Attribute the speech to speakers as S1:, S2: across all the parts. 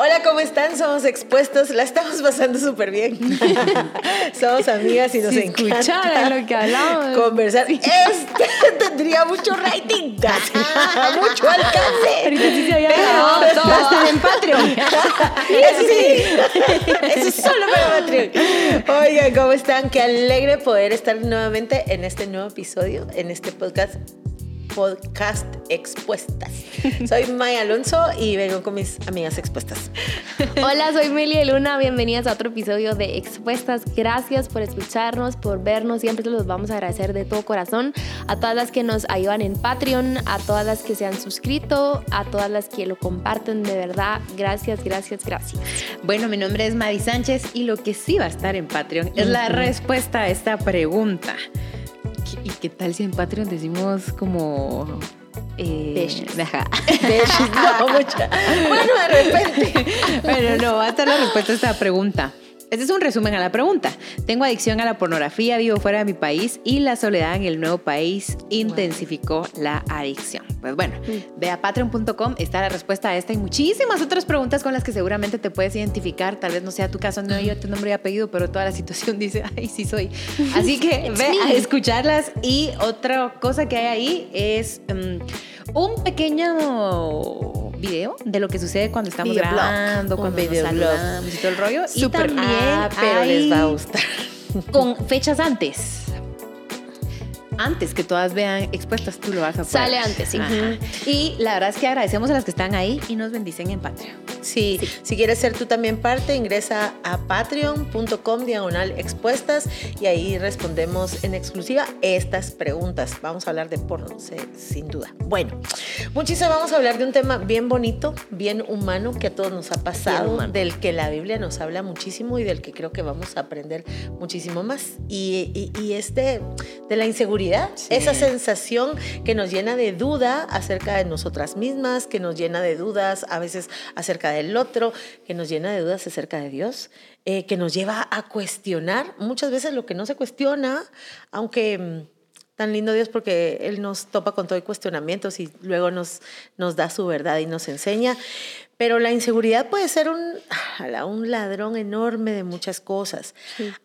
S1: Hola, ¿cómo están? Somos expuestos, la estamos pasando súper bien. Somos amigas y nos
S2: si
S1: encanta
S2: lo que hablamos.
S1: conversar. Este tendría mucho rating, mucho alcance.
S2: Ahorita sí se había grabado todo hasta en Patreon.
S1: Eso sí, eso es solo para Patreon. Oigan, ¿cómo están? Qué alegre poder estar nuevamente en este nuevo episodio, en este podcast podcast Expuestas. Soy Maya Alonso y vengo con mis amigas expuestas.
S2: Hola, soy Meli Luna. Bienvenidas a otro episodio de Expuestas. Gracias por escucharnos, por vernos. Siempre los vamos a agradecer de todo corazón. A todas las que nos ayudan en Patreon, a todas las que se han suscrito, a todas las que lo comparten de verdad. Gracias, gracias, gracias.
S3: Bueno, mi nombre es Madi Sánchez y lo que sí va a estar en Patreon es la respuesta a esta pregunta. ¿Y qué tal si en Patreon decimos como...
S2: Eh,
S3: ajá.
S1: no, mucha. Bueno, de repente.
S3: Pero no, va a estar la respuesta a esta pregunta. Este es un resumen a la pregunta. Tengo adicción a la pornografía, vivo fuera de mi país y la soledad en el nuevo país intensificó la adicción. Pues bueno,
S2: Mm.
S3: ve a patreon.com, está la respuesta a esta y muchísimas otras preguntas con las que seguramente te puedes identificar. Tal vez no sea tu caso, no yo tu nombre y apellido, pero toda la situación dice, ay, sí soy. Así que ve a escucharlas y otra cosa que hay ahí es um, un pequeño video de lo que sucede cuando estamos
S1: Videoblog.
S3: grabando,
S1: Un
S3: cuando nos saludamos y todo el rollo. y
S1: Súper.
S3: también
S1: Ah, pero
S3: hay
S1: les va a gustar.
S3: con fechas antes. Antes que todas vean expuestas, tú lo vas a poder.
S2: Sale antes, sí.
S3: Ajá. Y la verdad es que agradecemos a las que están ahí y nos bendicen en Patreon.
S1: Sí, si quieres ser tú también parte, ingresa a patreon.com diagonal expuestas y ahí respondemos en exclusiva estas preguntas. Vamos a hablar de porno, sí, sin duda. Bueno, muchísimo vamos a hablar de un tema bien bonito, bien humano, que a todos nos ha pasado, del que la Biblia nos habla muchísimo y del que creo que vamos a aprender muchísimo más. Y, y, y es de, de la inseguridad,
S3: Sí.
S1: esa sensación que nos llena de duda acerca de nosotras mismas, que nos llena de dudas a veces acerca del otro, que nos llena de dudas acerca de Dios, eh, que nos lleva a cuestionar muchas veces lo que no se cuestiona, aunque mm, tan lindo Dios porque Él nos topa con todo y cuestionamientos y luego nos, nos da su verdad y nos enseña. Pero la inseguridad puede ser un, un ladrón enorme de muchas cosas.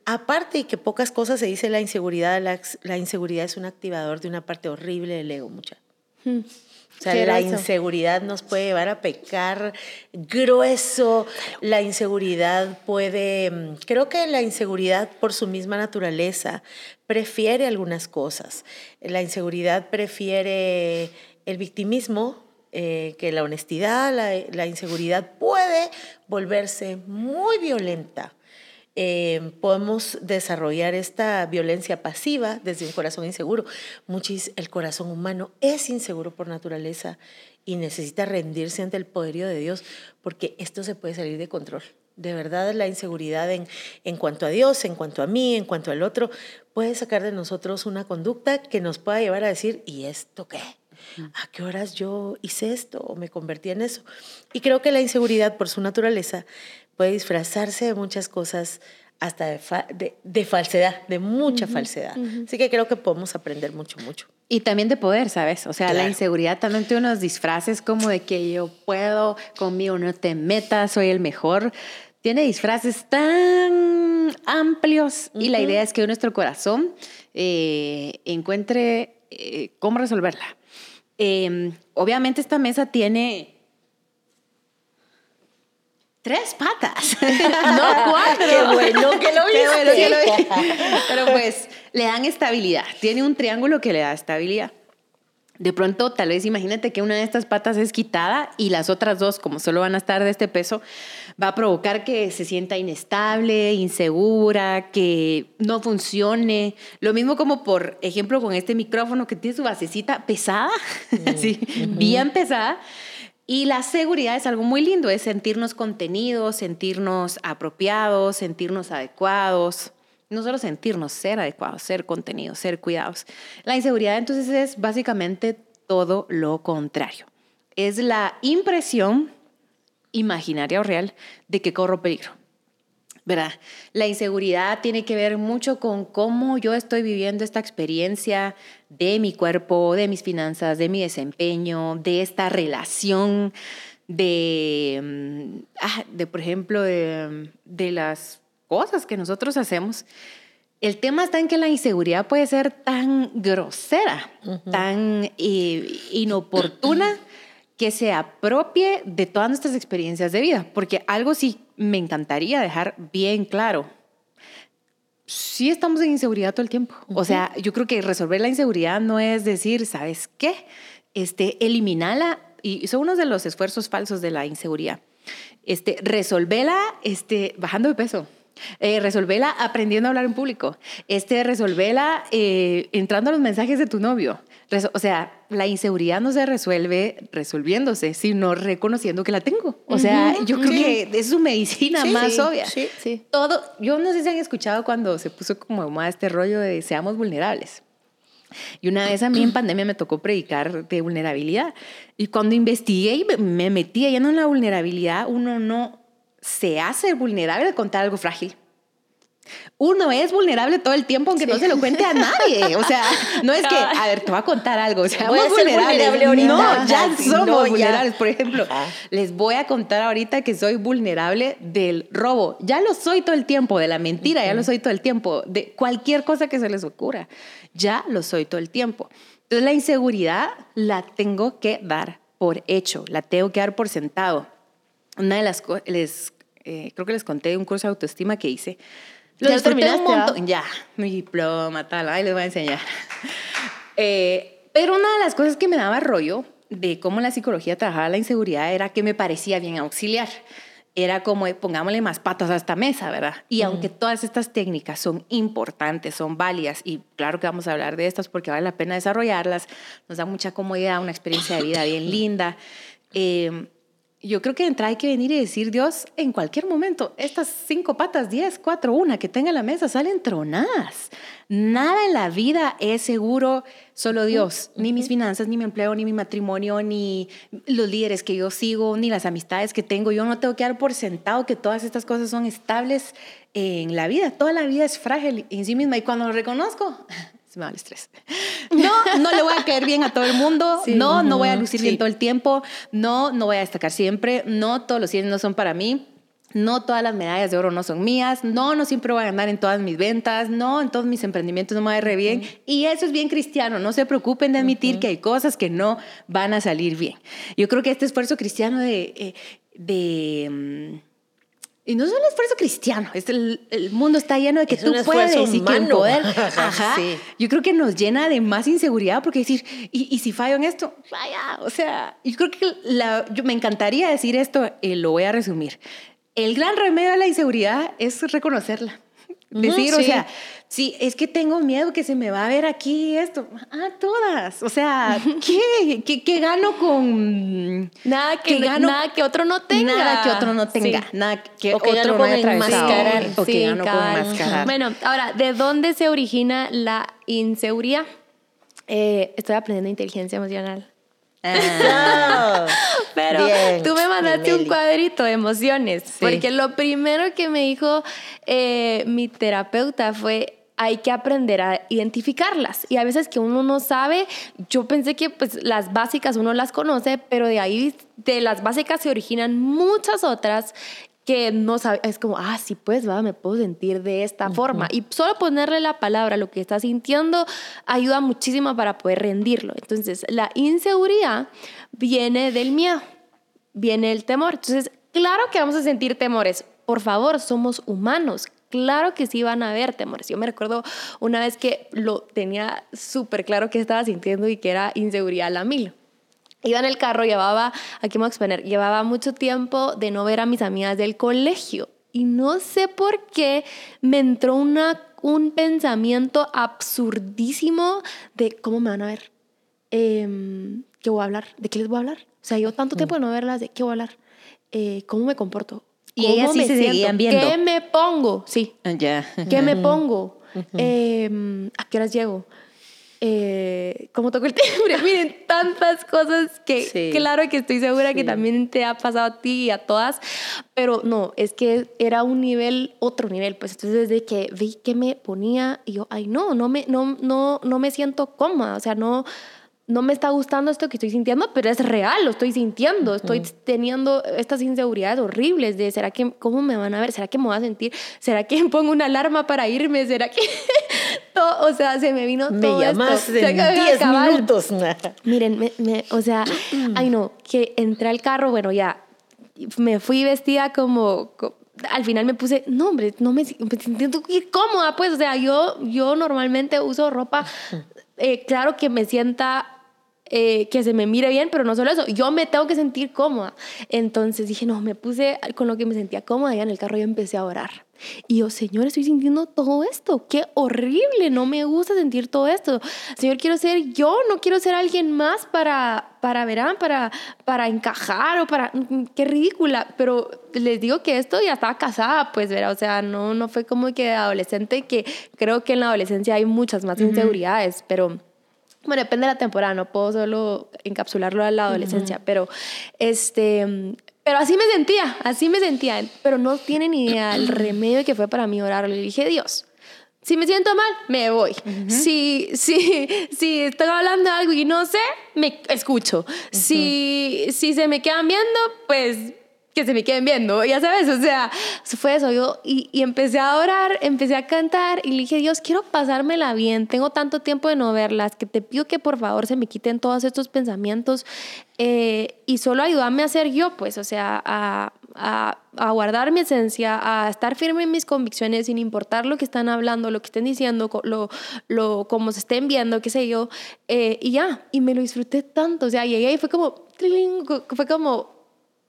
S1: Aparte y que pocas cosas se dice la inseguridad, la, la inseguridad es un activador de una parte horrible del ego, mucha.
S2: Hmm.
S1: O sea, la inseguridad nos puede llevar a pecar grueso. La inseguridad puede, mm, creo que la inseguridad por su misma naturaleza prefiere algunas cosas. La inseguridad prefiere el victimismo, eh, que la honestidad, la, la inseguridad puede volverse muy violenta. Eh, podemos desarrollar esta violencia pasiva desde un corazón inseguro. Muchis, el corazón humano es inseguro por naturaleza y necesita rendirse ante el poderío de Dios porque esto se puede salir de control. De verdad, la inseguridad en, en cuanto a Dios, en cuanto a mí, en cuanto al otro, puede sacar de nosotros una conducta que nos pueda llevar a decir, ¿y esto qué? ¿A qué horas yo hice esto o me convertí en eso? Y creo que la inseguridad, por su naturaleza, puede disfrazarse de muchas cosas, hasta de, fa- de- de falsedad, de mucha falsedad. Así que creo que podemos aprender mucho, mucho.
S3: Y también de poder, ¿sabes? O sea, la
S1: Claro.
S3: inseguridad también tiene unos disfraces como de que yo puedo, conmigo no te metas, soy el mejor. Tiene disfraces tan amplios y la idea es que nuestro corazón eh, encuentre eh, cómo resolverla. Eh, obviamente esta mesa tiene tres patas, no cuatro.
S1: Qué bueno que lo
S3: Qué bueno que lo
S1: viste.
S3: vi. Pero pues le dan estabilidad. Tiene un triángulo que le da estabilidad. De pronto, tal vez imagínate que una de estas patas es quitada y las otras dos, como solo van a estar de este peso, va a provocar que se sienta inestable, insegura, que no funcione. Lo mismo como, por ejemplo, con este micrófono que tiene su basecita pesada, así, bien pesada. Y la seguridad es algo muy lindo, es sentirnos contenidos, sentirnos apropiados, sentirnos adecuados. No solo sentirnos, ser adecuados, ser contenidos, ser cuidados. La inseguridad entonces es básicamente todo lo contrario. Es la impresión imaginaria o real de que corro peligro. ¿Verdad? La inseguridad tiene que ver mucho con cómo yo estoy viviendo esta experiencia de mi cuerpo, de mis finanzas, de mi desempeño, de esta relación, de, mm, ah, de por ejemplo, de, de las cosas que nosotros hacemos. El tema está en que la inseguridad puede ser tan grosera, tan eh, inoportuna, que se apropie de todas nuestras experiencias de vida. Porque algo sí me encantaría dejar bien claro. Sí estamos en inseguridad todo el tiempo. O sea, yo creo que resolver la inseguridad no es decir, ¿sabes qué? Este, eliminala. Y son uno de los esfuerzos falsos de la inseguridad. Este, resolverla este, bajando de peso. Eh, resolvela aprendiendo a hablar en público. Este, resolvela eh, entrando a los mensajes de tu novio. O sea, la inseguridad no se resuelve resolviéndose, sino reconociendo que la tengo. O sea, yo creo que es su medicina más obvia. Sí, sí. Todo, yo no sé si han escuchado cuando se puso como más este rollo de seamos vulnerables. Y una vez a mí en pandemia me tocó predicar de vulnerabilidad. Y cuando investigué y me metí lleno en la vulnerabilidad, uno no se hace vulnerable de contar algo frágil. Uno es vulnerable todo el tiempo aunque no se lo cuente a nadie. O sea, no es que, a ver, te voy a contar algo. O sea, vulnerable no, ya somos vulnerables. Por ejemplo, les voy a contar ahorita que soy vulnerable del robo. Ya lo soy todo el tiempo, de la mentira, ya lo soy todo el tiempo, de cualquier cosa que se les ocurra. Ya lo soy todo el tiempo. Entonces, la inseguridad la tengo que dar por hecho, la tengo que dar por sentado. Una de las cosas, eh, creo que les conté un curso de autoestima que hice. Lo ya terminaste, un montón. Ya, mi diploma, tal, ahí les voy a enseñar. Eh, pero una de las cosas que me daba rollo de cómo la psicología trabajaba la inseguridad era que me parecía bien auxiliar. Era como, pongámosle más patas a esta mesa, ¿verdad? Y aunque todas estas técnicas son importantes, son válidas, y claro que vamos a hablar de estas porque vale la pena desarrollarlas, nos da mucha comodidad, una experiencia de vida bien linda. Eh, yo creo que de entrada hay que venir y decir, Dios, en cualquier momento, estas cinco patas, diez, cuatro, una que tenga en la mesa, salen tronadas. Nada en la vida es seguro, solo Dios. Ni mis finanzas, ni mi empleo, ni mi matrimonio, ni los líderes que yo sigo, ni las amistades que tengo. Yo no tengo que dar por sentado que todas estas cosas son estables en la vida. Toda la vida es frágil en sí misma. Y cuando lo reconozco, se me va el estrés. No, no le voy a caer bien a todo el mundo. no, no voy a lucir bien todo el tiempo. No, no voy a destacar siempre. No, todos los cienes no son para mí. No todas las medallas de oro no son mías. No, no siempre voy a ganar en todas mis ventas. No, en todos mis emprendimientos no me va a ir re bien. Y eso es bien cristiano. No se preocupen de admitir que hay cosas que no van a salir bien. Yo creo que este esfuerzo cristiano de, eh, de mm, y no es un esfuerzo cristiano, es el, el mundo está lleno de que tú puedes y que el poder. Ajá. Yo creo que nos llena de más inseguridad porque decir, ¿y, y si fallo en esto? Vaya, o sea, yo creo que la, yo, me encantaría decir esto, y lo voy a resumir. El gran remedio a la inseguridad es reconocerla. Decir, o sea, sí, es que tengo miedo que se me va a ver aquí esto. Ah, todas. O sea, ¿qué? ¿Qué, qué gano con...?
S2: Nada que, gano, nada que otro no tenga.
S3: Nada que otro no tenga. Nada que
S1: o que
S3: otro
S1: no enmascarar.
S3: O que gano con enmascarar.
S2: Bueno, ahora, ¿de dónde se origina la inseguridad? Eh, estoy aprendiendo inteligencia emocional. Ah. Pero tú me mandaste un cuadrito de emociones, porque lo primero que me dijo eh, mi terapeuta fue hay que aprender a identificarlas. Y a veces que uno no sabe, yo pensé que pues las básicas uno las conoce, pero de ahí, de las básicas se originan muchas otras que no sabe, es como, ah, sí, pues, va, me puedo sentir de esta forma. Y solo ponerle la palabra lo que está sintiendo ayuda muchísimo para poder rendirlo. Entonces, la inseguridad viene del miedo, viene el temor. Entonces, claro que vamos a sentir temores. Por favor, somos humanos. Claro que sí van a haber temores. Yo me recuerdo una vez que lo tenía súper claro que estaba sintiendo y que era inseguridad a la mil Iba en el carro, llevaba, aquí me voy a exponer, llevaba mucho tiempo de no ver a mis amigas del colegio. Y no sé por qué me entró una, un pensamiento absurdísimo de cómo me van a ver. Em, ¿Qué voy a hablar? ¿De qué les voy a hablar? O sea, yo tanto tiempo de no verlas, ¿de qué voy a hablar? Eh, ¿Cómo me comporto?
S3: Y ellas sí se seguían viendo.
S2: ¿Qué me pongo? Sí.
S3: Ah, ya.
S2: ¿Qué me pongo? Em, ¿A qué horas llego? eh, como toco el timbre, miren, tantas cosas que claro que estoy segura que también te ha pasado a ti y a todas, pero no, es que era un nivel, otro nivel, pues entonces desde que vi que me ponía y yo, ay no, no me, no, no, no me siento cómoda, o sea, no, no me está gustando esto que estoy sintiendo, pero es real, lo estoy sintiendo, estoy teniendo estas inseguridades horribles de, ¿será que, cómo me van a ver? ¿Será que me voy a sentir? ¿Será que pongo una alarma para irme? ¿Será que todo, o sea, se me vino
S1: Me
S2: todo
S1: llamas
S2: esto?
S1: en 10 minutos.
S2: Miren, me, me- o sea, ay no, que entré al carro, bueno, ya, me fui vestida como, co- al final me puse, no hombre, no me, me siento cómoda, pues, o sea, yo, yo normalmente uso ropa, eh, claro que me sienta... eh, que se me mire bien, pero no solo eso, yo me tengo que sentir cómoda. Entonces dije, no, me puse con lo que me sentía cómoda, ya en el carro yo empecé a orar. Y yo, Señor, estoy sintiendo todo esto, qué horrible, no me gusta sentir todo esto. Señor, quiero ser yo, no quiero ser alguien más para, para verán, para, para encajar o para, mm, qué ridícula. Pero les digo que esto ya estaba casada, pues, verá, o sea, no, no fue como que adolescente, que creo que en la adolescencia hay muchas más inseguridades, pero... Bueno, depende de la temporada, no puedo solo encapsularlo a la adolescencia, pero este, pero así me sentía, así me sentía, pero no tienen ni idea el remedio que fue para mí orar. Le dije, Dios, si me siento mal, me voy. si, si, si estoy hablando de algo y no sé, me escucho. si, si se me quedan viendo, pues que se me queden viendo, ya sabes, o sea, fue eso, yo, y, y empecé a orar, empecé a cantar y le dije, Dios, quiero pasármela bien, tengo tanto tiempo de no verlas, que te pido que por favor se me quiten todos estos pensamientos eh, y solo ayúdame a ser yo, pues, o sea, a, a, a guardar mi esencia, a estar firme en mis convicciones sin importar lo que están hablando, lo que estén diciendo, lo, lo, como se estén viendo, qué sé yo, eh, y ya, y me lo disfruté tanto, o sea, llegué y fue como, fue como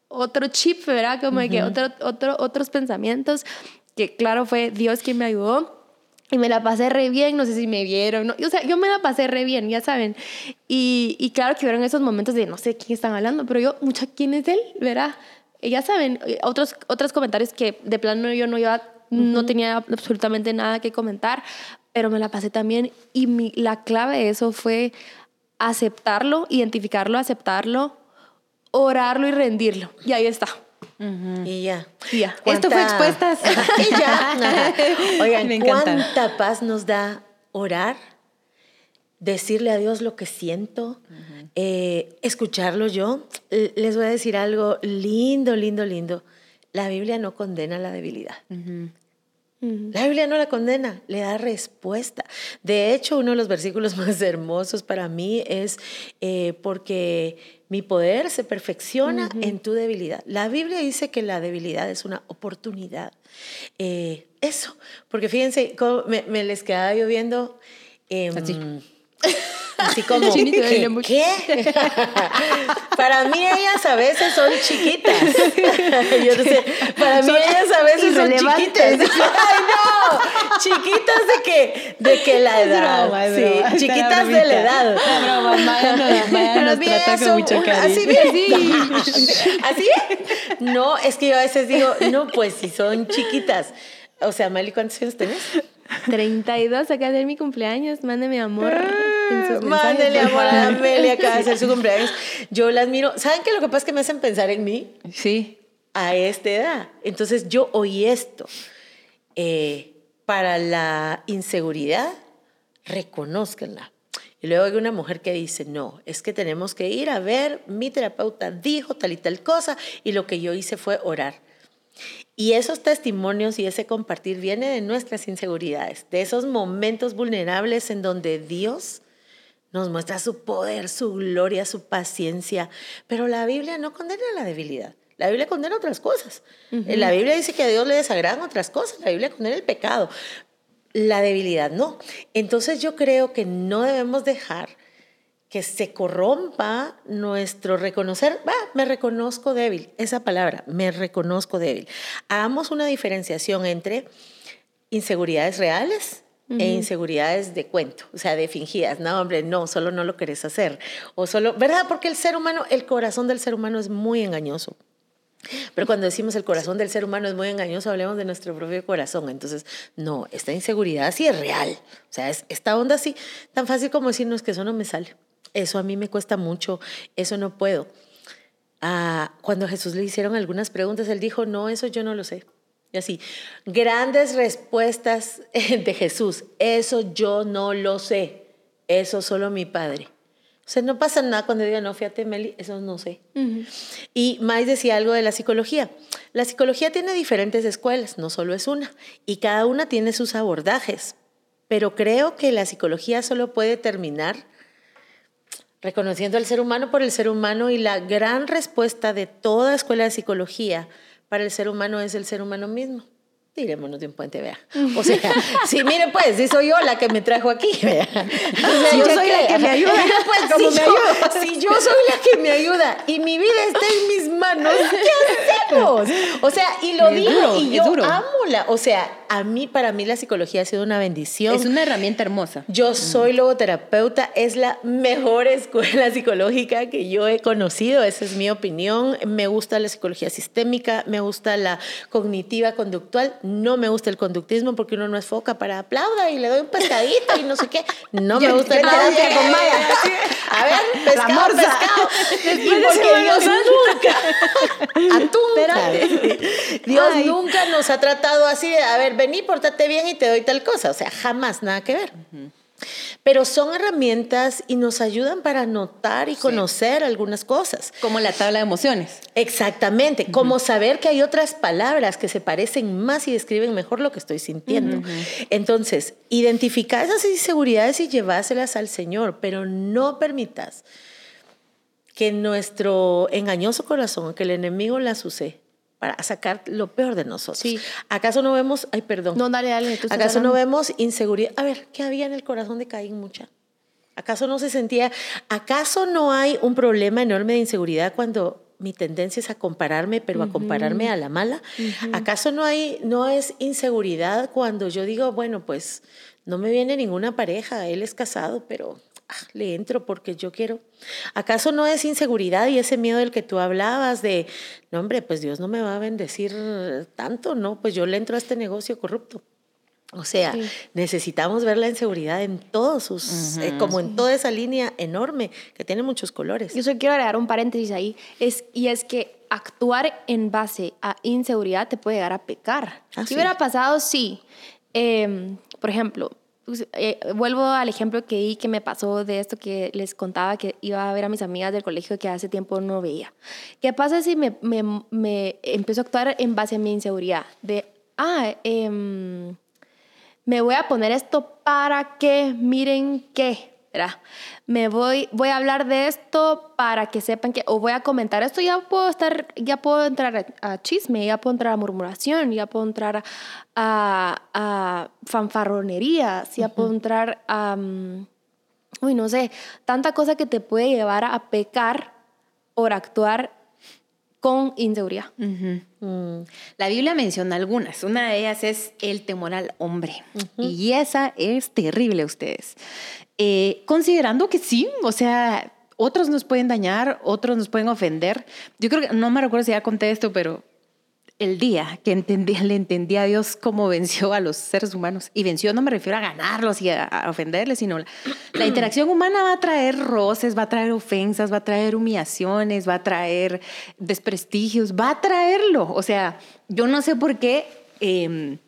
S2: otro chip, ¿verdad? Como de que otro, otro, otros pensamientos, que claro fue Dios quien me ayudó. Y me la pasé re bien, no sé si me vieron, ¿no? o sea, yo me la pasé re bien, ya saben. Y, y claro que hubieron esos momentos de no sé quién están hablando, pero yo, mucha, ¿quién es él? ¿Verdad? Y ya saben, eh, otros, otros comentarios que de plano yo no iba, no tenía absolutamente nada que comentar, pero me la pasé también. Y mi, la clave de eso fue aceptarlo, identificarlo, aceptarlo, orarlo y rendirlo. Y ahí está.
S1: Y ya.
S2: Y ya.
S3: Esto fue
S1: ¿Cuánta-
S3: expuestas.
S1: y ya. Ajá. Oigan,
S3: Me encanta.
S1: ¿cuánta paz nos da orar? Decirle a Dios lo que siento, eh, escucharlo yo. Les voy a decir algo lindo, lindo, lindo. La Biblia no condena la debilidad. La Biblia no la condena, le da respuesta. De hecho, uno de los versículos más hermosos para mí es eh, porque mi poder se perfecciona en tu debilidad. La Biblia dice que la debilidad es una oportunidad. Eh, eso, porque fíjense, cómo me, me les quedaba yo viendo... em,
S3: Así.
S1: Así como, ¿qué? ¿Qué? para mí ellas a veces son chiquitas. Yo sé, para mí ellas a veces son chiquitas. Ay, no, chiquitas de que, de que la edad.
S3: broma,
S1: sí,
S3: broma.
S1: Chiquitas de la edad.
S3: Broma, Maya nos- Maya
S1: Para
S3: nos
S1: mí
S3: trata
S1: ellas
S3: con
S1: son
S3: mucho
S1: un-
S3: cariño.
S1: Así bien. ¿Así? No, es que yo a veces digo, no, pues si son chiquitas. O sea, Mali, ¿cuántos años tenés?
S2: 32, acá de mi cumpleaños. Mándeme amor en sus mensajes,
S1: Mándele amor a. Amelia, acaba de hacer su cumpleaños. Yo la admiro. ¿Saben qué? Lo que pasa es que me hacen pensar en mí
S3: Sí.
S1: a esta edad. Entonces yo oí esto. Eh, para la inseguridad, reconózcanla. Y luego hay una mujer que dice, no, es que tenemos que ir a ver, mi terapeuta dijo tal y tal cosa, y lo que yo hice fue orar. Y esos testimonios y ese compartir viene de nuestras inseguridades, de esos momentos vulnerables en donde Dios nos muestra su poder, su gloria, su paciencia. Pero la Biblia no condena la debilidad. La Biblia condena otras cosas. La Biblia dice que a Dios le desagradan otras cosas. La Biblia condena el pecado. La debilidad no. Entonces yo creo que no debemos dejar que se corrompa nuestro reconocer, va, me reconozco débil, esa palabra, me reconozco débil. Hagamos una diferenciación entre inseguridades reales e inseguridades de cuento, o sea, de fingidas. No, hombre, no, solo no lo querés hacer. O solo, ¿verdad? Porque el ser humano, el corazón del ser humano es muy engañoso. Pero cuando decimos el corazón del ser humano es muy engañoso, hablemos de nuestro propio corazón. Entonces, no, esta inseguridad sí es real. O sea, es esta onda así, tan fácil como decirnos que eso no me sale. Eso a mí me cuesta mucho, eso no puedo. Ah, cuando a Jesús le hicieron algunas preguntas, él dijo, no, eso yo no lo sé. Y así, grandes respuestas de Jesús, eso yo no lo sé, eso solo mi Padre. O sea, no pasa nada cuando diga, no, fíjate, Meli, eso no sé. Y Mais decía algo de la psicología. La psicología tiene diferentes escuelas, no solo es una, y cada una tiene sus abordajes. Pero creo que la psicología solo puede terminar reconociendo al ser humano por el ser humano y la gran respuesta de toda escuela de psicología para el ser humano es el ser humano mismo tirémonos de un puente, vea. O sea, sí, miren pues, si soy yo la que me trajo aquí, vea.
S3: si yo soy la que me ayuda,
S1: pues, si, me yo, si yo soy la que me ayuda y mi vida está en mis manos, ¿qué hacemos? O sea, y lo digo, y yo amo la, o sea, a mí, para mí la psicología ha sido una bendición.
S3: Es una herramienta hermosa.
S1: Yo soy logoterapeuta, es la mejor escuela psicológica que yo he conocido, esa es mi opinión. Me gusta la psicología sistémica, me gusta la cognitiva conductual, no me gusta el conductismo porque uno no es foca para aplauda y le doy un pescadito y no sé qué. No me gusta el terapia con Maya. A ver, pescado, pescado. Y porque Dios nunca, atún, Dios nunca nos ha tratado así de, a ver, vení, portate bien y te doy tal cosa. O sea, jamás, nada que ver. Pero son herramientas y nos ayudan para notar y conocer algunas cosas.
S3: Como la tabla de emociones.
S1: Exactamente, como saber que hay otras palabras que se parecen más y describen mejor lo que estoy sintiendo. Entonces, identificar esas inseguridades y llevárselas al Señor, pero no permitas que nuestro engañoso corazón, que el enemigo las use, para sacar lo peor de nosotros. Sí. ¿Acaso no vemos, ay, perdón.
S2: No, dale, dale. Tú
S1: ¿Acaso no vemos inseguridad? A ver, ¿qué había en el corazón de Caín mucha? ¿Acaso no se sentía, acaso no hay un problema enorme de inseguridad cuando mi tendencia es a compararme, pero a compararme a la mala? ¿Acaso no hay, no es inseguridad cuando yo digo, bueno, pues no me viene ninguna pareja, él es casado, pero Ah, le entro porque yo quiero. ¿Acaso no es inseguridad y ese miedo del que tú hablabas de, no hombre, pues Dios no me va a bendecir tanto, no, pues yo le entro a este negocio corrupto? O sea, necesitamos ver la inseguridad en todos sus, eh, como en toda esa línea enorme que tiene muchos colores.
S2: Yo solo quiero agregar un paréntesis ahí, es, y es que actuar en base a inseguridad te puede llegar a pecar. si hubiera pasado, sí. Em, por ejemplo, pues, eh, vuelvo al ejemplo que di que me pasó de esto que les contaba que iba a ver a mis amigas del colegio que hace tiempo no veía. ¿Qué pasa si me, me, me empiezo a actuar en base a mi inseguridad? De, ah, eh, me voy a poner esto para que miren qué. Me voy, voy a hablar de esto para que sepan que, o voy a comentar esto, ya puedo estar, ya puedo entrar a, chisme, ya puedo entrar a murmuración, ya puedo entrar a, a, fanfarronerías, ya puedo entrar a, mm, uy, no sé, tanta cosa que te puede llevar a pecar por actuar con inseguridad.
S3: Mm. La Biblia menciona algunas. Una de ellas es el temor al hombre. Y esa es terrible, ustedes. Eh, considerando que sí, o sea, otros nos pueden dañar, otros nos pueden ofender. Yo creo que, no me recuerdo si ya conté esto, pero el día que entendí, le entendí a Dios cómo venció a los seres humanos. Y venció no me refiero a ganarlos y a, ofenderles, sino la, interacción humana va a traer roces, va a traer ofensas, va a traer humillaciones, va a traer desprestigios, va a traerlo. O sea, yo no sé por qué... Em,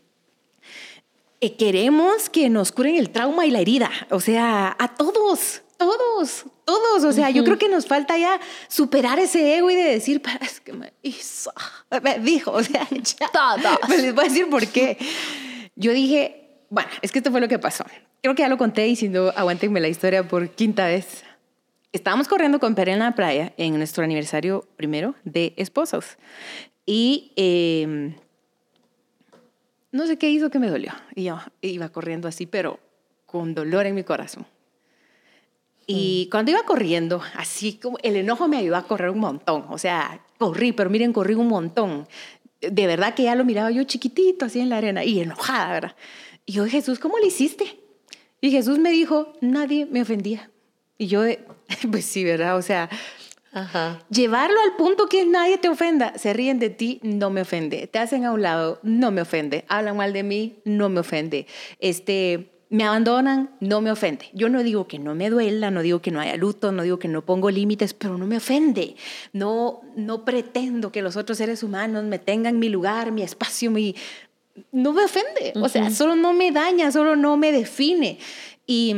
S3: eh, queremos que nos curen el trauma y la herida, o sea, a todos, todos, todos. O sea, yo creo que nos falta ya superar ese ego y de decir, es que me hizo, me dijo, o sea, ya. Pues les voy a decir por qué. Yo dije, bueno, es que esto fue lo que pasó. Creo que ya lo conté y si no, aguántenme la historia por quinta vez. Estábamos corriendo con Pere en la playa en nuestro aniversario primero de esposos. Y eh, no sé qué hizo que me dolió. Y yo iba corriendo así, pero con dolor en mi corazón. Y mm. cuando iba corriendo, así como el enojo me ayudó a correr un montón. O sea, corrí, pero miren, corrí un montón. De verdad que ya lo miraba yo chiquitito, así en la arena, y enojada, ¿verdad? Y yo, Jesús, ¿cómo le hiciste? Y Jesús me dijo, nadie me ofendía. Y yo, pues sí, ¿verdad? O sea, Llevarlo al punto que nadie te ofenda. Se ríen de ti, no me ofende. Te hacen a un lado, no me ofende. Hablan mal de mí, no me ofende. Este, me abandonan, no me ofende. Yo no digo que no me duela, no digo que no haya luto, no digo que no pongo límites, pero no me ofende. No, no pretendo que los otros seres humanos me tengan mi lugar, mi espacio, mi... No me ofende. O sea, solo no me daña, solo no me define. Y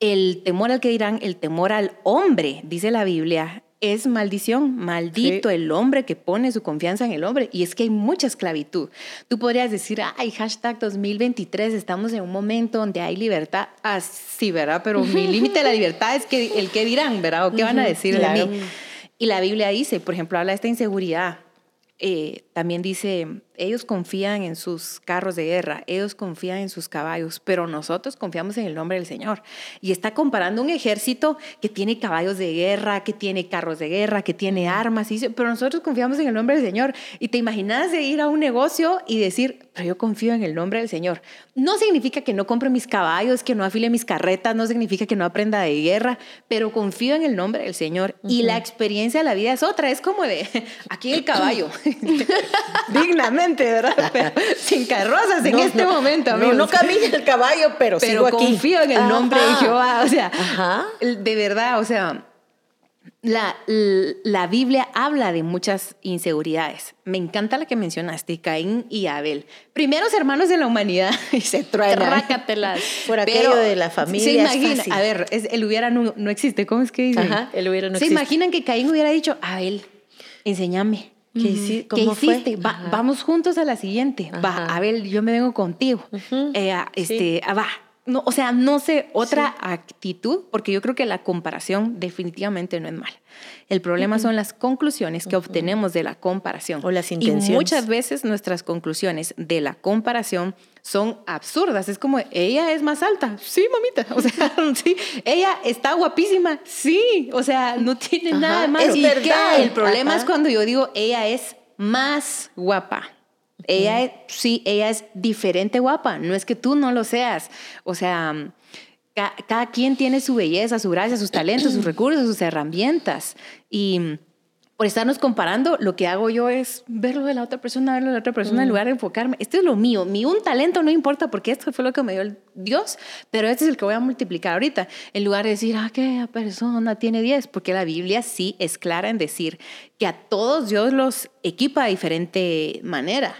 S3: el temor al que dirán, el temor al hombre, dice la Biblia, es maldición. Maldito
S1: Sí.
S3: el hombre que pone su confianza en el hombre. Y es que hay mucha esclavitud. Tú podrías decir, ay, hashtag 2023, estamos en un momento donde hay libertad. Así, ¿verdad? Pero mi límite de la libertad es que el que dirán, ¿verdad? O qué van a decir
S1: claro.
S3: de mí. Y la Biblia dice, por ejemplo, habla de esta inseguridad. Eh, también dice, ellos confían en sus carros de guerra, ellos confían en sus caballos, pero nosotros confiamos en el nombre del Señor. Y está comparando un ejército que tiene caballos de guerra, que tiene carros de guerra, que tiene armas, y pero nosotros confiamos en el nombre del Señor. Y te imaginas de ir a un negocio y decir, pero yo confío en el nombre del Señor. No significa que no compre mis caballos, que no afile mis carretas, no significa que no aprenda de guerra, pero confío en el nombre del Señor. Y la experiencia de la vida es otra, es como de, aquí el caballo, dignamente, ¿verdad? Pero sin carrozas en
S1: No,
S3: este
S1: no,
S3: momento,
S1: no,
S3: amigos.
S1: no camina el caballo, pero,
S3: pero
S1: sigo aquí.
S3: confío en el nombre de
S1: Ajá.
S3: Jehová, o sea,
S1: Ajá.
S3: de verdad, o sea, la, la Biblia habla de muchas inseguridades. Me encanta la que mencionaste, Caín y Abel. Primeros hermanos de la humanidad y se truenan.
S2: Trácatelas.
S1: Por aquello de la familia
S3: Se imagina, a ver, es- el hubiera no, no existe, ¿cómo es que dice?
S1: Ajá, el hubiera no
S3: Se
S1: existe.
S3: imaginan que Caín hubiera dicho, Abel, enséñame.
S1: ¿Qué
S3: hiciste? Va- vamos juntos a la siguiente. Va,
S1: Ajá.
S3: Abel, yo me vengo contigo. Eh, este, ah, va. No, o sea, no sé, otra actitud, porque yo creo que la comparación definitivamente no es mala. El problema son las conclusiones que obtenemos de la comparación.
S1: O las
S3: Y
S1: intenciones.
S3: muchas veces nuestras conclusiones de la comparación son absurdas. Es como, ella es más alta. Sí, mamita. O sea, sí. Ella está guapísima. Sí. O sea, no tiene
S1: Ajá,
S3: nada de malo.
S1: es
S3: ¿Y
S1: verdad.
S3: qué? El problema
S1: Ajá.
S3: es cuando yo digo, ella es más guapa. Ella es, sí, ella es diferente guapa. No es que tú no lo seas. O sea, ca- cada quien tiene su belleza, su gracia, sus talentos, sus recursos, sus herramientas. Y por estarnos comparando, lo que hago yo es verlo de la otra persona, verlo de la otra persona, en lugar de enfocarme. Esto es lo mío. Mi un talento no importa porque esto fue lo que me dio el Dios, pero este es el que voy a multiplicar ahorita. En lugar de decir, ah, aquella persona tiene 10, porque la Biblia sí es clara en decir que a todos Dios los equipa de diferente manera.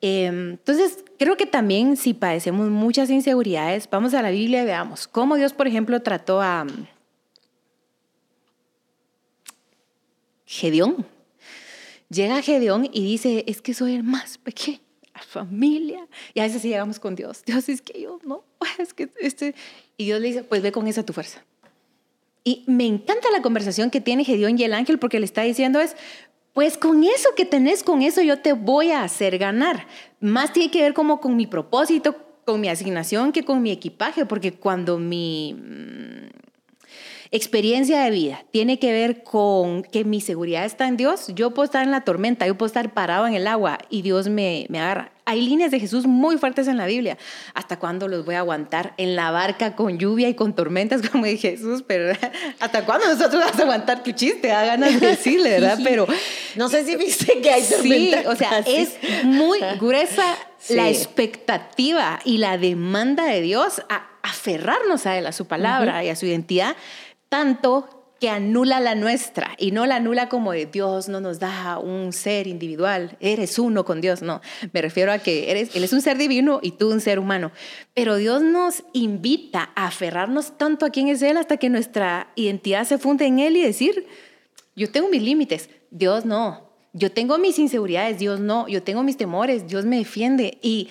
S3: Eh, Entonces, creo que también si padecemos muchas inseguridades, vamos a la Biblia y veamos cómo Dios, por ejemplo, trató a Gedeón. Llega Gedeón y dice, es que soy el más pequeño, la familia. Y a veces sí llegamos con Dios. Dios, es que yo no, es que este... Y Dios le dice, pues ve con esa tu fuerza. Y me encanta la conversación que tiene Gedeón y el ángel porque le está diciendo es, pues con eso que tenés, con eso yo te voy a hacer ganar. Más tiene que ver como con mi propósito, con mi asignación que con mi equipaje, porque cuando mi mm, experiencia de vida tiene que ver con que mi seguridad está en Dios, yo puedo estar en la tormenta, yo puedo estar parado en el agua y Dios me, me agarra. Hay líneas de Jesús muy fuertes en la Biblia. ¿Hasta cuándo los voy a aguantar en la barca con lluvia y con tormentas como dije Jesús? Pero ¿hasta cuándo nosotros vamos a aguantar tu chiste? Da ganas de decirle, ¿verdad? Pero
S1: No sé si viste que hay
S3: Sí,
S1: tormenta.
S3: o sea,
S1: así.
S3: es muy gruesa
S1: Sí.
S3: la expectativa y la demanda de Dios a aferrarnos a Él, a su palabra y a su identidad, tanto que anula la nuestra y no la anula como de Dios no nos da un ser individual, eres uno con Dios, no, me refiero a que eres, Él es un ser divino y tú un ser humano, pero Dios nos invita a aferrarnos tanto a quién es Él hasta que nuestra identidad se funde en Él y decir, yo tengo mis límites, Dios no. Yo tengo mis inseguridades, Dios no. Yo tengo mis temores, Dios me defiende. Y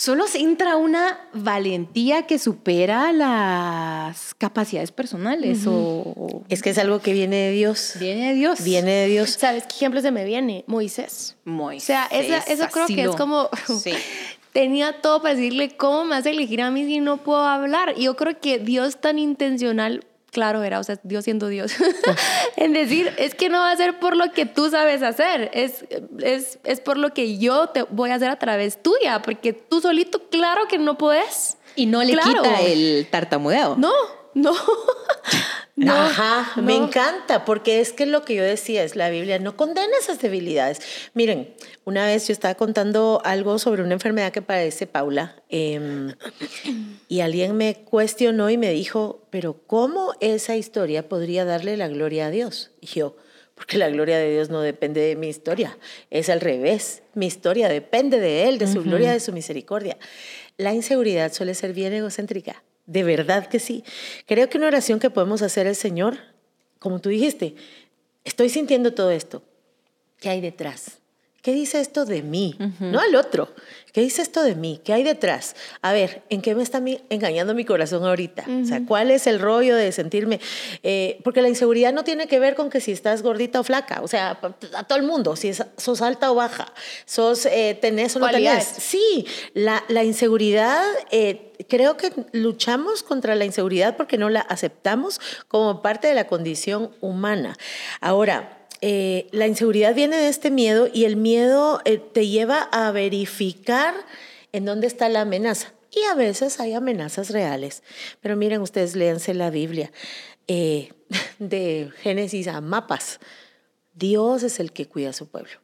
S3: solo se entra una valentía que supera las capacidades personales o
S1: Es que es algo que viene de Dios.
S3: viene de Dios.
S1: Viene de Dios.
S2: ¿Sabes qué ejemplo se me viene? Moisés.
S3: Moisés.
S2: O sea, esa- eso creo que es como...
S3: Sí.
S2: Tenía todo para decirle, ¿cómo me vas a elegir a mí si no puedo hablar? Y yo creo que Dios tan intencional, claro era, o sea, Dios siendo Dios, en decir, es que no va a ser por lo que tú sabes hacer, es, es, es por lo que yo te voy a hacer a través tuya, porque tú solito, claro que no puedes.
S3: Y no le
S2: Claro.
S3: quita el tartamudeo.
S2: No, no. no
S1: Ajá, me encanta, porque es que lo que yo decía es la Biblia no condena esas debilidades. Miren, una vez yo estaba contando algo sobre una enfermedad que padece Paula em, y alguien me cuestionó y me dijo, pero ¿cómo esa historia podría darle la gloria a Dios? Y yo, porque la gloria de Dios no depende de mi historia, es al revés, mi historia depende de Él, de su gloria, de su misericordia. La inseguridad suele ser bien egocéntrica de verdad que sí. Creo que una oración que podemos hacer es, Señor, como tú dijiste, estoy sintiendo todo esto. ¿Qué hay detrás? ¿Qué dice esto de mí? No al otro. ¿Qué dice esto de mí? ¿Qué hay detrás? A ver, ¿en qué me está engañando mi corazón ahorita? O sea, ¿cuál es el rollo de sentirme? Eh, porque la inseguridad no tiene que ver con que si estás gordita o flaca. O sea, a todo el mundo, si sos alta o baja, sos eh, tenés o no tenés. Sí, la, la inseguridad, eh, creo que luchamos contra la inseguridad porque no la aceptamos como parte de la condición humana. Ahora, eh, la inseguridad viene de este miedo y el miedo eh, te lleva a verificar en dónde está la amenaza. Y a veces hay amenazas reales. Pero miren, ustedes léanse la Biblia eh, de Génesis a mapas. Dios es el que cuida a su pueblo.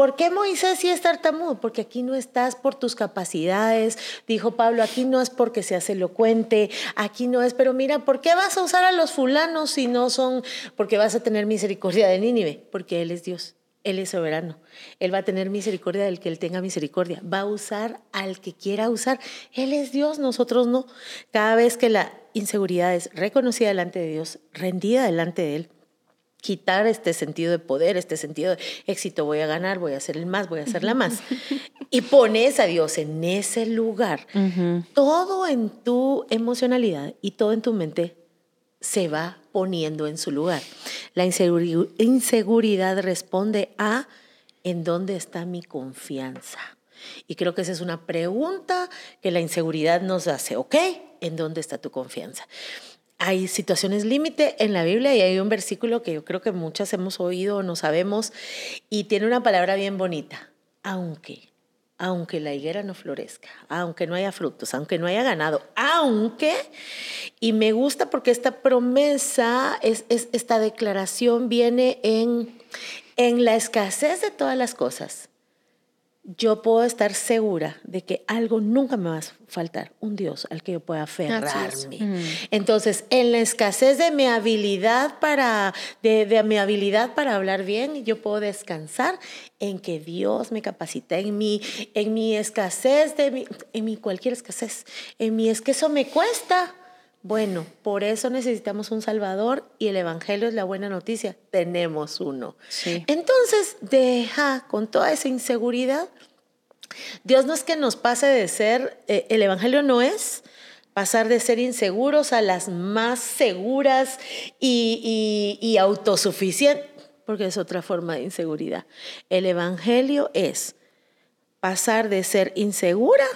S1: ¿Por qué Moisés sí es tartamudo? Porque aquí no estás por tus capacidades, dijo Pablo, aquí no es porque seas elocuente, aquí no es, pero mira, ¿por qué vas a usar a los fulanos si no son, porque vas a tener misericordia de Nínive? Porque Él es Dios. Él es soberano. Él va a tener misericordia del que Él tenga misericordia. Va a usar al que quiera usar. Él es Dios, nosotros no. Cada vez que la inseguridad es reconocida delante de Dios, rendida delante de Él, quitar este sentido de poder, este sentido de éxito, voy a ganar, voy a ser el más, voy a ser la más. y pones a Dios en ese lugar. Todo en tu emocionalidad y todo en tu mente se va poniendo en su lugar. La inseguridad responde a ¿en dónde está mi confianza? Y creo que esa es una pregunta que la inseguridad nos hace, ¿ok? ¿En dónde está tu confianza? Hay situaciones límite en la Biblia y hay un versículo que yo creo que muchas hemos oído o no sabemos y tiene una palabra bien bonita, aunque, aunque la higuera no florezca, aunque no haya frutos, aunque no haya ganado, aunque, y me gusta porque esta promesa, es, esta declaración viene en, en la escasez de todas las cosas yo puedo estar segura de que algo nunca me va a faltar, un Dios al que yo pueda aferrarme. Mm. Entonces, en la escasez de mi habilidad para, de, mi habilidad para hablar bien, yo puedo descansar en que Dios me capacita, en mi, en mi escasez, de mi, en mi cualquier escasez, en mi es que eso me cuesta, bueno, por eso necesitamos un Salvador y el Evangelio es la buena noticia. Tenemos uno. Entonces, deja con toda esa inseguridad. Dios no es que nos pase de ser, eh, el Evangelio no es pasar de ser inseguros a las más seguras y, y autosuficientes, porque es otra forma de inseguridad. El Evangelio es pasar de ser insegura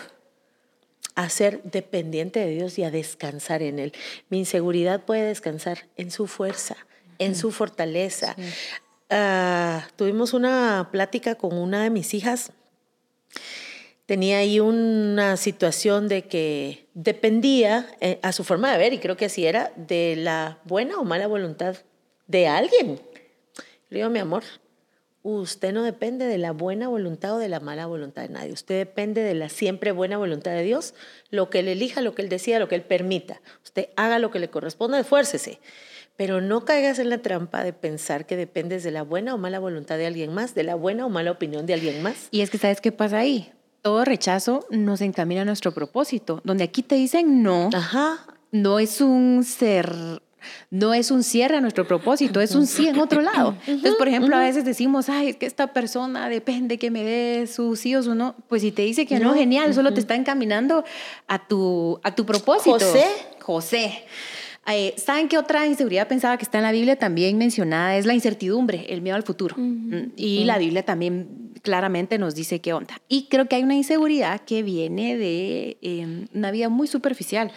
S1: a ser dependiente de Dios y a descansar en Él. Mi inseguridad puede descansar en su fuerza, en su fortaleza. Ah, tuvimos una plática con una de mis hijas. Tenía ahí una situación de que dependía, eh, a su forma de ver, y creo que así era, de la buena o mala voluntad de alguien. Le digo, mi amor, Usted no depende de la buena voluntad o de la mala voluntad de nadie. Usted depende de la siempre buena voluntad de Dios, lo que Él elija, lo que Él decida, lo que Él permita. Usted haga lo que le corresponda, esfuércese. Pero no caigas en la trampa de pensar que dependes de la buena o mala voluntad de alguien más, de la buena o mala opinión de alguien más.
S3: Y es que, ¿sabes qué pasa ahí? Todo rechazo nos encamina a nuestro propósito. Donde aquí te dicen no, Ajá. no es un ser no es un cierre a nuestro propósito, es un sí en otro lado. Entonces, por ejemplo, a veces decimos, ay, es que esta persona depende que me dé sus sí o su no. Pues si te dice que no, genial, solo te está encaminando a tu, a tu propósito.
S1: José.
S3: José. Eh, ¿Saben qué otra inseguridad pensaba que está en la Biblia también mencionada? Es la incertidumbre, el miedo al futuro. Mm, y la Biblia también claramente nos dice qué onda. Y creo que hay una inseguridad que viene de em, una vida muy superficial.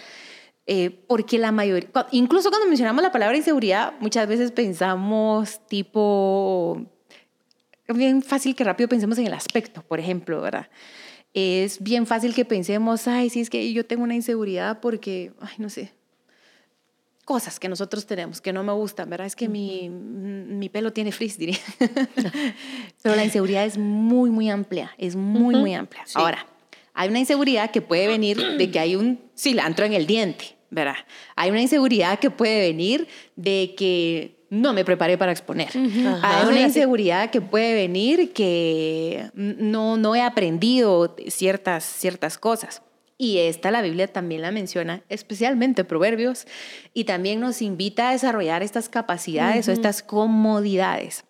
S3: Eh, porque la mayoría, incluso cuando mencionamos la palabra inseguridad, muchas veces pensamos tipo, bien fácil que rápido pensemos en el aspecto, por ejemplo, ¿verdad? Es bien fácil que pensemos, ay, sí, es que yo tengo una inseguridad porque, ay, no sé, cosas que nosotros tenemos que no me gustan, ¿verdad? Es que mi, mi pelo tiene frizz, diría. Pero la inseguridad es muy, muy amplia, es muy, muy amplia. Ahora, hay una inseguridad que puede venir de que hay un cilantro en el diente. ¿Verdad? Hay una inseguridad que puede venir de que no me preparé para exponer. Hay una inseguridad que puede venir que no, no he aprendido ciertas, ciertas cosas. Y esta la Biblia también la menciona, especialmente Proverbios, y también nos invita a desarrollar estas capacidades o estas comodidades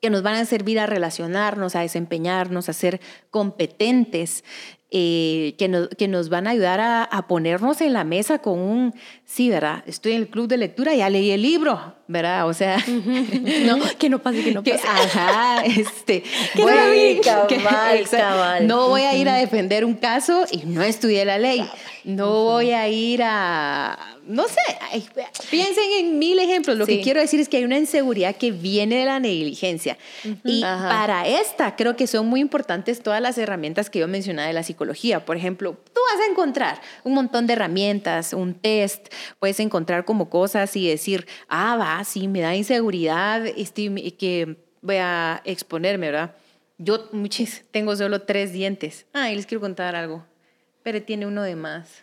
S3: que nos van a servir a relacionarnos, a desempeñarnos, a ser competentes eh, que, nos, que nos van a ayudar a, ponernos en la mesa con un, sí, ¿verdad? Estoy en el club de lectura, ya leí el libro, ¿verdad? O sea,
S2: no, que no pase, que no pase.
S3: ajá, este,
S1: voy, cabal, cabal.
S3: no voy a ir a defender un caso y no estudié la ley. No voy a ir a, no sé, piensen en mil ejemplos. Lo que quiero decir es que hay una inseguridad que viene de la negligencia. Y para esta creo que son muy importantes todas las herramientas que yo mencionaba de la psicología. Por ejemplo, tú vas a encontrar un montón de herramientas, un test, puedes encontrar como cosas y decir, ah, va, sí, me da inseguridad este, que voy a exponerme, ¿verdad? Yo muchis, tengo solo tres dientes. Ah, y les quiero contar algo pero tiene uno de más.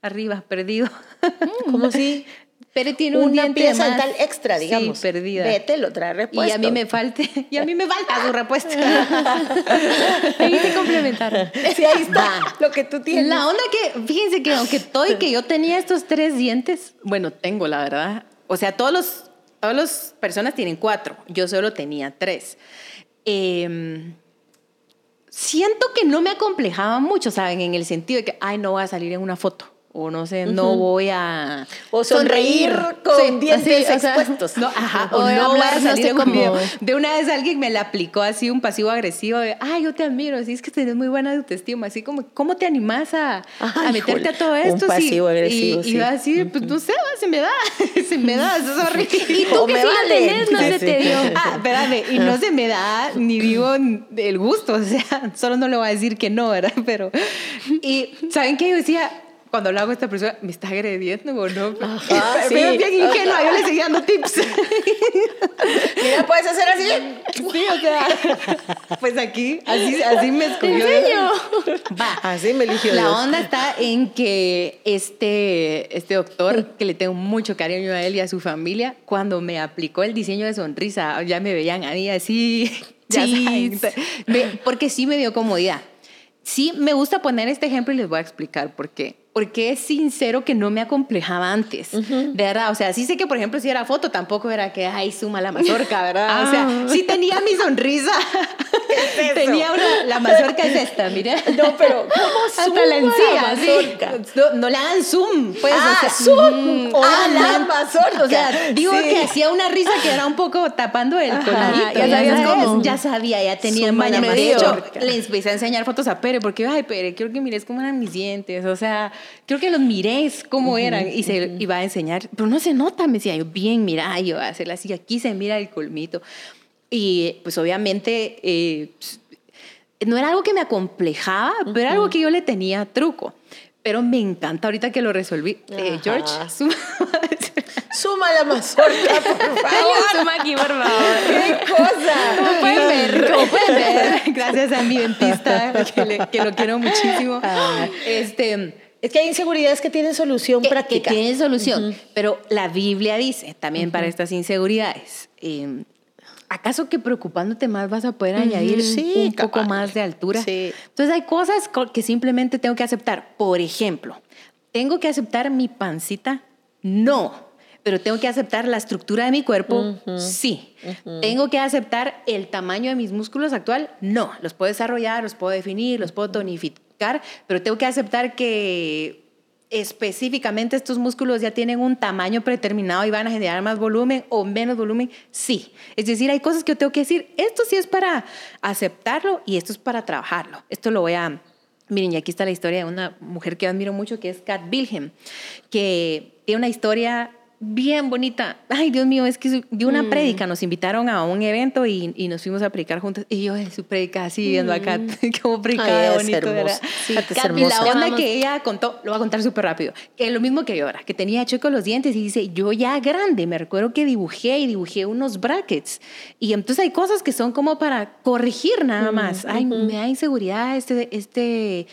S3: Arriba, perdido.
S1: Mm, ¿Cómo así?
S3: Pero tiene un
S1: una pieza
S3: más.
S1: tal extra, digamos.
S3: Sí, perdida.
S1: Vete, lo trae repuesto.
S3: Y a mí me falta, y a mí me falta su repuesto.
S2: ahí te complementaron.
S1: Sí, ahí está lo que tú tienes.
S3: La onda que, fíjense que aunque estoy que yo tenía estos tres dientes, bueno, tengo la verdad. O sea, todos los, todas las personas tienen cuatro. Yo solo tenía tres. Eh, siento que no me acomplejaba mucho, ¿saben? En el sentido de que, ay, no voy a salir en una foto o no sé, no voy a...
S1: O sonreír, con dientes expuestos.
S3: no, ajá, o, no voy a salir como... De una vez alguien me la aplicó así un pasivo agresivo de, ay, yo te admiro, así es que tienes muy buena autoestima, así como, ¿cómo te animas a, a meterte a todo esto?
S1: Un pasivo agresivo,
S3: y,
S1: sí.
S3: y va así, pues no sé, se me da, se me da, eso es horrible.
S2: Y tú que
S1: me
S2: sí
S1: vale.
S2: tenés, no se te dio.
S3: Ah, espérame, y no se me da ni digo el gusto, o sea, solo no le voy a decir que no, ¿verdad? Pero, y ¿saben qué? Yo decía, cuando lo hago esta persona, ¿me está agrediendo o no?
S1: Ajá, sí.
S3: Bien ingenua, yo le seguía dando tips.
S1: Mira, puedes hacer así.
S3: Sí, o sea, pues aquí, así, así me escogió. Va.
S1: Así me eligió
S3: La
S1: Dios.
S3: onda está en que este, este doctor, que le tengo mucho cariño a él y a su familia, cuando me aplicó el diseño de sonrisa, ya me veían a mí así, ya
S2: Cheese.
S3: saben, me- porque sí me dio comodidad. Sí, me gusta poner este ejemplo y les voy a explicar por qué. Porque es sincero que no me acomplejaba antes, de verdad. O sea, sí sé que, por ejemplo, si era foto, tampoco era que, ay, suma la mazorca, ¿verdad? O sea,
S2: Ah.
S3: sí tenía mi sonrisa.
S1: es eso?
S3: tenía una, la mazorca es esta, mira.
S1: No, pero ¿cómo
S3: Hasta
S1: suma
S3: la encía,
S1: mazorca?
S3: No, no le hagan zoom, pues.
S1: Ah,
S3: o sea,
S1: zoom.
S3: mm,
S1: Ah, la mazorca.
S3: O sea, digo
S1: Sí.
S3: que hacía una risa que era un poco tapando el coladito.
S2: ya sabías cómo.
S3: Ya sabía, ya tenía
S1: Suma
S3: maña. De hecho, le empecé a enseñar fotos a Pere porque, ay, Pere, quiero que mires cómo eran mis dientes. O sea, quiero que los miréis cómo eran. Y se iba a enseñar, pero no se nota, me decía yo, bien, mira, yo voy a hacerla así, aquí se mira el colmito. Y pues obviamente eh, no era algo que me acomplejaba, pero era algo que yo le tenía truco. Pero me encanta ahorita que lo resolví. Eh. George, suma-
S1: Suma la mazorca, por favor.
S2: Suma aquí, por favor.
S1: ¡Qué cosa!
S2: Como pueden ver.
S3: Como pueden ver, gracias a mi dentista, que, le- que lo quiero muchísimo.
S1: Ah.
S3: Este,
S1: Es que hay inseguridades que tienen solución
S3: que, que
S1: práctica.
S3: tienen solución. Pero la Biblia dice también para estas inseguridades. eh, ¿Acaso que preocupándote más vas a poder añadir
S1: Sí,
S3: un poco más de altura?
S1: Sí.
S3: Entonces hay cosas co- que simplemente tengo que aceptar. Por ejemplo, ¿tengo que aceptar mi pancita? No. Pero tengo que aceptar la estructura de mi cuerpo, sí. Tengo que aceptar el tamaño de mis músculos actual, no. Los puedo desarrollar, los puedo definir, los puedo tonificar, pero tengo que aceptar que específicamente estos músculos ya tienen un tamaño predeterminado y van a generar más volumen o menos volumen, sí. Es decir, hay cosas que yo tengo que decir, esto sí es para aceptarlo y esto es para trabajarlo. Esto lo voy a... Miren, y aquí está la historia de una mujer que admiro mucho, que es Kat Wilhelm, que tiene una historia bien bonita. Ay, Dios mío, es que dio una prédica, nos invitaron a un evento y, y nos fuimos a predicar juntas. Y yo su prédica así viendo a Kat, cómo predicaba bonito.
S1: hermosa.
S3: ¿verdad?
S1: Sí, hermosa.
S3: la onda que ella contó, lo voy a contar súper rápido, que es lo mismo que yo ahora, que tenía chueco los dientes y dice, yo ya grande, me recuerdo que dibujé y dibujé unos brackets. Y entonces hay cosas que son como para corregir nada más. Ay, me da inseguridad este, este,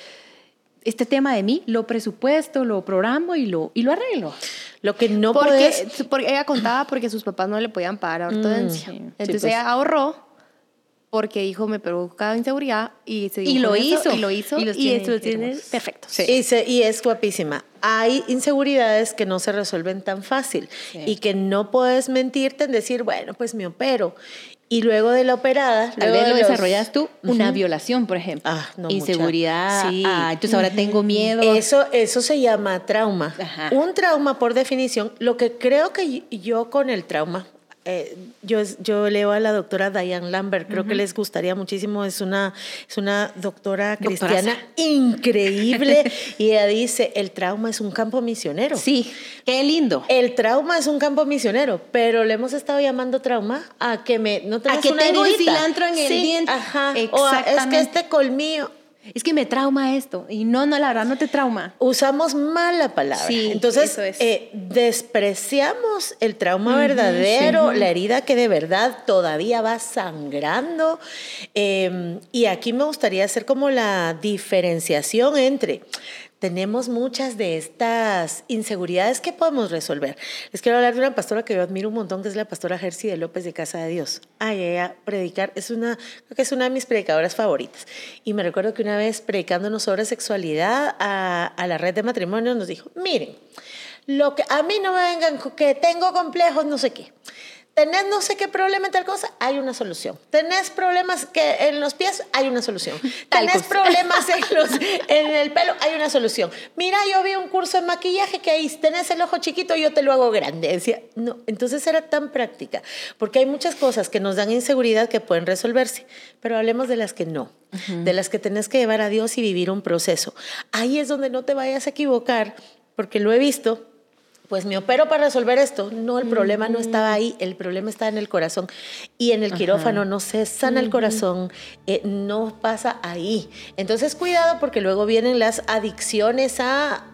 S3: este tema de mí, lo presupuesto, lo programo y lo, y lo arreglo.
S1: Lo que no
S2: porque, porque ella contaba porque sus papás no le podían pagar ortodoncia.
S3: sí.
S2: Entonces
S1: pues.
S2: ella ahorró porque dijo me provocaba inseguridad y se
S3: Y lo hizo.
S2: y lo hizo
S3: Y
S2: y,
S3: los tiene
S2: esto lo tiene perfecto.
S3: Sí.
S1: Y, se- y es guapísima. Hay inseguridades que no se resuelven tan fácil
S3: Sí.
S1: y que no puedes mentirte en decir, bueno, pues me opero. Y luego de la operada,
S3: Tal
S1: luego
S3: vez
S1: de
S3: lo
S1: los-
S3: desarrollas tú, una violación, por ejemplo.
S1: Ah, no,
S3: Inseguridad.
S1: Sí.
S3: ah, entonces ahora tengo miedo.
S1: Eso, eso se llama trauma.
S3: Ajá.
S1: Un trauma, por definición, lo que creo que yo con el trauma, eh, yo, yo leo a la doctora Diane Lambert, creo que les gustaría muchísimo, es una, es una doctora
S3: Doctoraza.
S1: cristiana increíble y ella dice, el trauma es un campo misionero.
S3: Sí, qué lindo.
S1: El trauma es un campo misionero, pero le hemos estado llamando trauma a que me no tengas
S3: que
S1: una
S3: tengo el cilantro en el
S1: Sí,
S3: diente.
S1: Ajá. O a- es que este colmillo
S3: Es que me trauma esto. Y no, no, la verdad no te trauma.
S1: usamos mal la palabra.
S3: Sí,
S1: Entonces,
S3: eso es.
S1: eh, despreciamos el trauma verdadero, la herida que de verdad todavía va sangrando. Eh, y aquí me gustaría hacer como la diferenciación entre... Tenemos muchas de estas inseguridades que podemos resolver. Les quiero hablar de una pastora que yo admiro un montón, que es la pastora Jersey de López de Casa de Dios. Ay, ella predicar es una, creo que es una de mis predicadoras favoritas. Y me recuerdo que una vez predicándonos sobre sexualidad a, a la red de matrimonio nos dijo, miren, lo que a mí no me vengan que tengo complejos, no sé qué. Tenés no sé qué problema en tal cosa, hay una solución. Tenés problemas que en los pies, hay una solución. Tenés problemas en, los, en el pelo, hay una solución. Mira, yo vi un curso de maquillaje que ahí tenés el ojo chiquito, yo te lo hago grande. Decía, no, entonces era tan práctica, porque hay muchas cosas que nos dan inseguridad que pueden resolverse, pero hablemos de las que no, de las que tenés que llevar a Dios y vivir un proceso. Ahí es donde no te vayas a equivocar, porque lo he visto, pues me opero para resolver esto. No, el problema no estaba ahí, el problema está en el corazón. Y en el quirófano no se sana el corazón, eh, no pasa ahí. Entonces, cuidado porque luego vienen las adicciones a,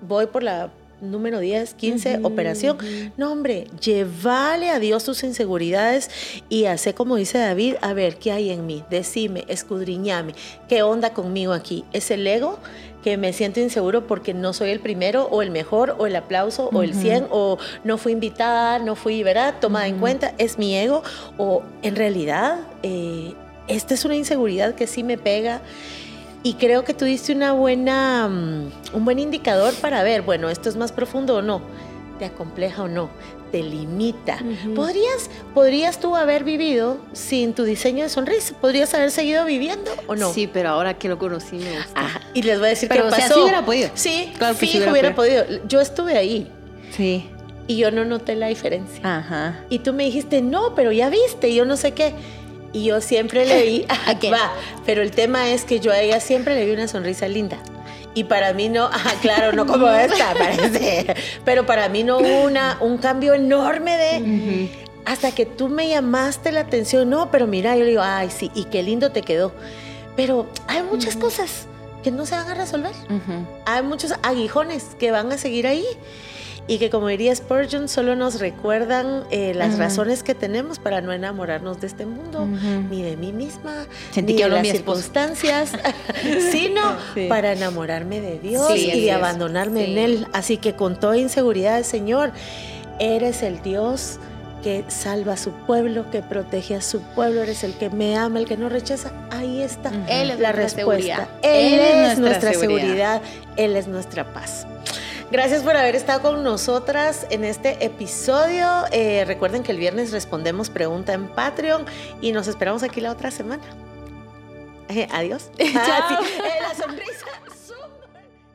S1: voy por la número 10, 15, operación. No, hombre, llévale a Dios tus inseguridades y hace como dice David, a ver, ¿qué hay en mí? Decime, escudriñame, ¿qué onda conmigo aquí? ¿Es el ego? que me siento inseguro porque no soy el primero o el mejor o el aplauso o el 100 o no fui invitada, no fui, ¿verdad? Tomada en cuenta, es mi ego o en realidad eh, esta es una inseguridad que sí me pega y creo que tú diste una buena, um, un buen indicador para ver, bueno, esto es más profundo o no, te acompleja o no, te limita. ¿Podrías, ¿Podrías tú haber vivido sin tu diseño de sonrisa? ¿Podrías haber seguido viviendo o no?
S3: Sí, pero ahora que lo conocí me gusta.
S1: Ajá. Y les voy a decir
S3: Pero,
S1: qué
S3: o sea,
S1: pasó.
S3: sí hubiera podido.
S1: Sí,
S3: Claro que sí hubiera
S1: hubiera podido. Yo estuve ahí
S3: Sí.
S1: y yo no noté la diferencia.
S3: Ajá.
S1: Y tú me dijiste, no, pero ya viste, y yo no sé qué. Y yo siempre le vi,
S3: ¿A qué?
S1: va, pero el tema es que yo a ella siempre le vi una sonrisa linda. Y para mí no, ajá, claro, no como esta, parece. Pero para mí no hubo una, un cambio enorme de, hasta que tú me llamaste la atención, no, pero mira, yo le digo, ay, sí, y qué lindo te quedó. Pero hay muchas cosas que no se van a resolver.
S3: Ujú.
S1: Hay muchos aguijones que van a seguir ahí y que como diría Spurgeon solo nos recuerdan eh, las razones que tenemos para no enamorarnos de este mundo, ni de mí misma,
S3: Sentí
S1: ni
S3: que
S1: de las circunstancias, sino
S3: Sí.
S1: para enamorarme de Dios
S3: Sí,
S1: y
S3: así
S1: de
S3: es.
S1: abandonarme
S3: Sí.
S1: en Él. Así que con toda inseguridad, Señor, eres el Dios que salva a su pueblo, que protege a su pueblo, eres el que me ama, el que no rechaza. Ahí está
S3: Ujú.
S2: Él es
S1: la respuesta.
S2: seguridad.
S1: Él,
S3: Él es
S1: es
S3: nuestra
S1: nuestra,
S3: seguridad.
S1: seguridad. Él es nuestra paz. Gracias por haber estado con nosotras en este episodio. Eh, recuerden que el viernes respondemos pregunta en Patreon y nos esperamos aquí la otra semana. Eh, adiós.
S2: Chao.
S1: Ah, eh, la sonrisa.